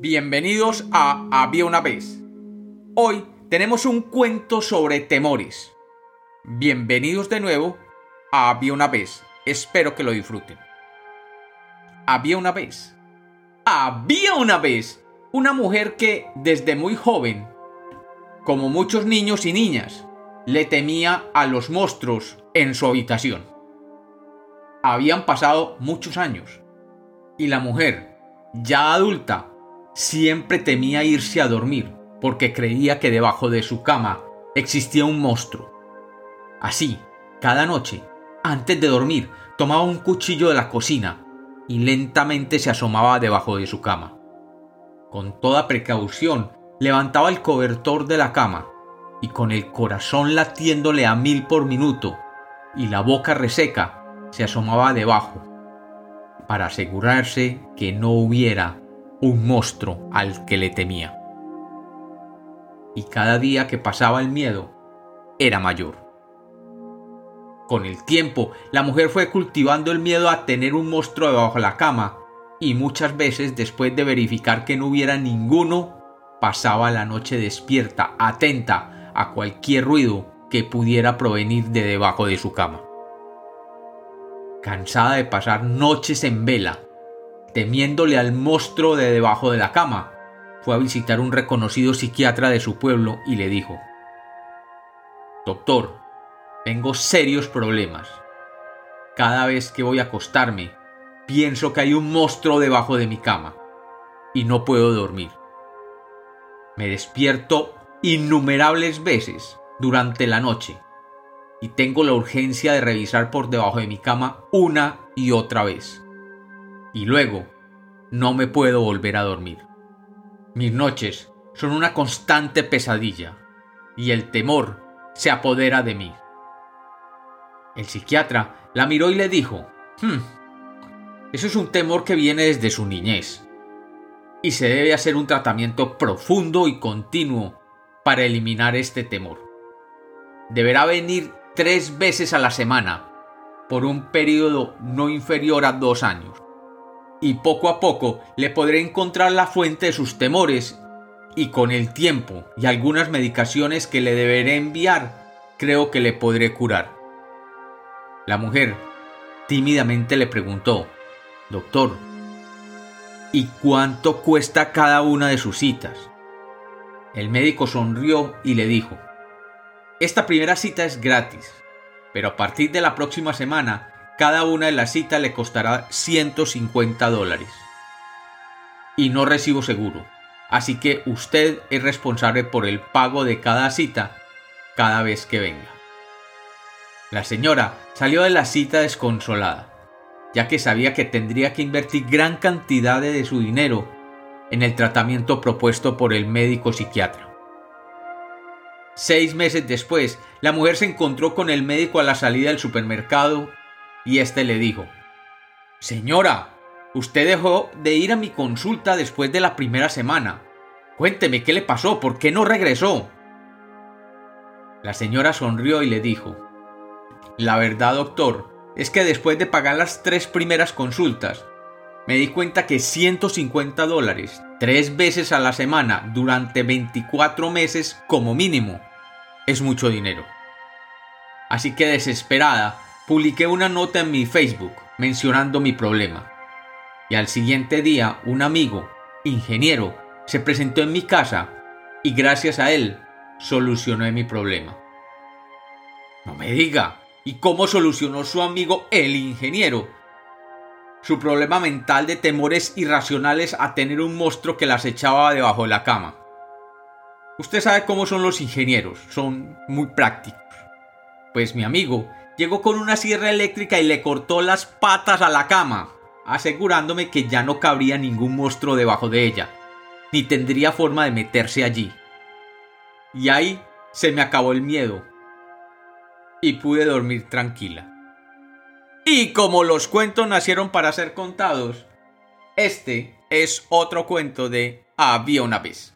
Bienvenidos a Había una vez. Hoy tenemos un cuento sobre temores. Bienvenidos de nuevo a Había una vez. Espero que lo disfruten. Había una vez. Había una vez una mujer que desde muy joven, como muchos niños y niñas, le temía a los monstruos en su habitación. Habían pasado muchos años y la mujer, ya adulta, siempre temía irse a dormir porque creía que debajo de su cama existía un monstruo. Así, cada noche, antes de dormir, tomaba un cuchillo de la cocina y lentamente se asomaba debajo de su cama. Con toda precaución, levantaba el cobertor de la cama y con el corazón latiéndole a mil por minuto y la boca reseca, se asomaba debajo para asegurarse que no hubiera un monstruo al que le temía. Y cada día que pasaba el miedo era mayor. Con el tiempo, la mujer fue cultivando el miedo a tener un monstruo debajo de la cama, y muchas veces después de verificar que no hubiera ninguno, pasaba la noche despierta, atenta a cualquier ruido que pudiera provenir de debajo de su cama. Cansada de pasar noches en vela, temiéndole al monstruo de debajo de la cama, fue a visitar un reconocido psiquiatra de su pueblo y le dijo, Doctor, tengo serios problemas. Cada vez que voy a acostarme, pienso que hay un monstruo debajo de mi cama y no puedo dormir. Me despierto innumerables veces durante la noche y tengo la urgencia de revisar por debajo de mi cama una y otra vez y luego no me puedo volver a dormir. Mis noches son una constante pesadilla y el temor se apodera de mí. El psiquiatra la miró y le dijo, hmm, eso es un temor que viene desde su niñez y se debe hacer un tratamiento profundo y continuo para eliminar este temor. Deberá venir tres veces a la semana por un periodo no inferior a dos años y poco a poco le podré encontrar la fuente de sus temores y con el tiempo y algunas medicaciones que le deberé enviar, creo que le podré curar. La mujer tímidamente le preguntó, Doctor, ¿y cuánto cuesta cada una de sus citas? El médico sonrió y le dijo, Esta primera cita es gratis, pero a partir de la próxima semana cada una de las citas le costará 150 dólares. Y no recibo seguro, así que usted es responsable por el pago de cada cita cada vez que venga. La señora salió de la cita desconsolada, ya que sabía que tendría que invertir gran cantidad de su dinero en el tratamiento propuesto por el médico psiquiatra. Seis meses después, la mujer se encontró con el médico a la salida del supermercado y éste le dijo Señora, usted dejó de ir a mi consulta después de la primera semana. Cuénteme qué le pasó, por qué no regresó. La señora sonrió y le dijo La verdad, doctor, es que después de pagar las tres primeras consultas, me di cuenta que 150 dólares, tres veces a la semana, durante 24 meses como mínimo, es mucho dinero. Así que desesperada, publiqué una nota en mi Facebook mencionando mi problema. Y al siguiente día un amigo, ingeniero, se presentó en mi casa y gracias a él solucioné mi problema. No me diga, ¿y cómo solucionó su amigo el ingeniero? Su problema mental de temores irracionales a tener un monstruo que las echaba debajo de la cama. Usted sabe cómo son los ingenieros, son muy prácticos. Pues mi amigo llegó con una sierra eléctrica y le cortó las patas a la cama, asegurándome que ya no cabría ningún monstruo debajo de ella, ni tendría forma de meterse allí. Y ahí se me acabó el miedo y pude dormir tranquila. Y como los cuentos nacieron para ser contados, este es otro cuento de Había una vez.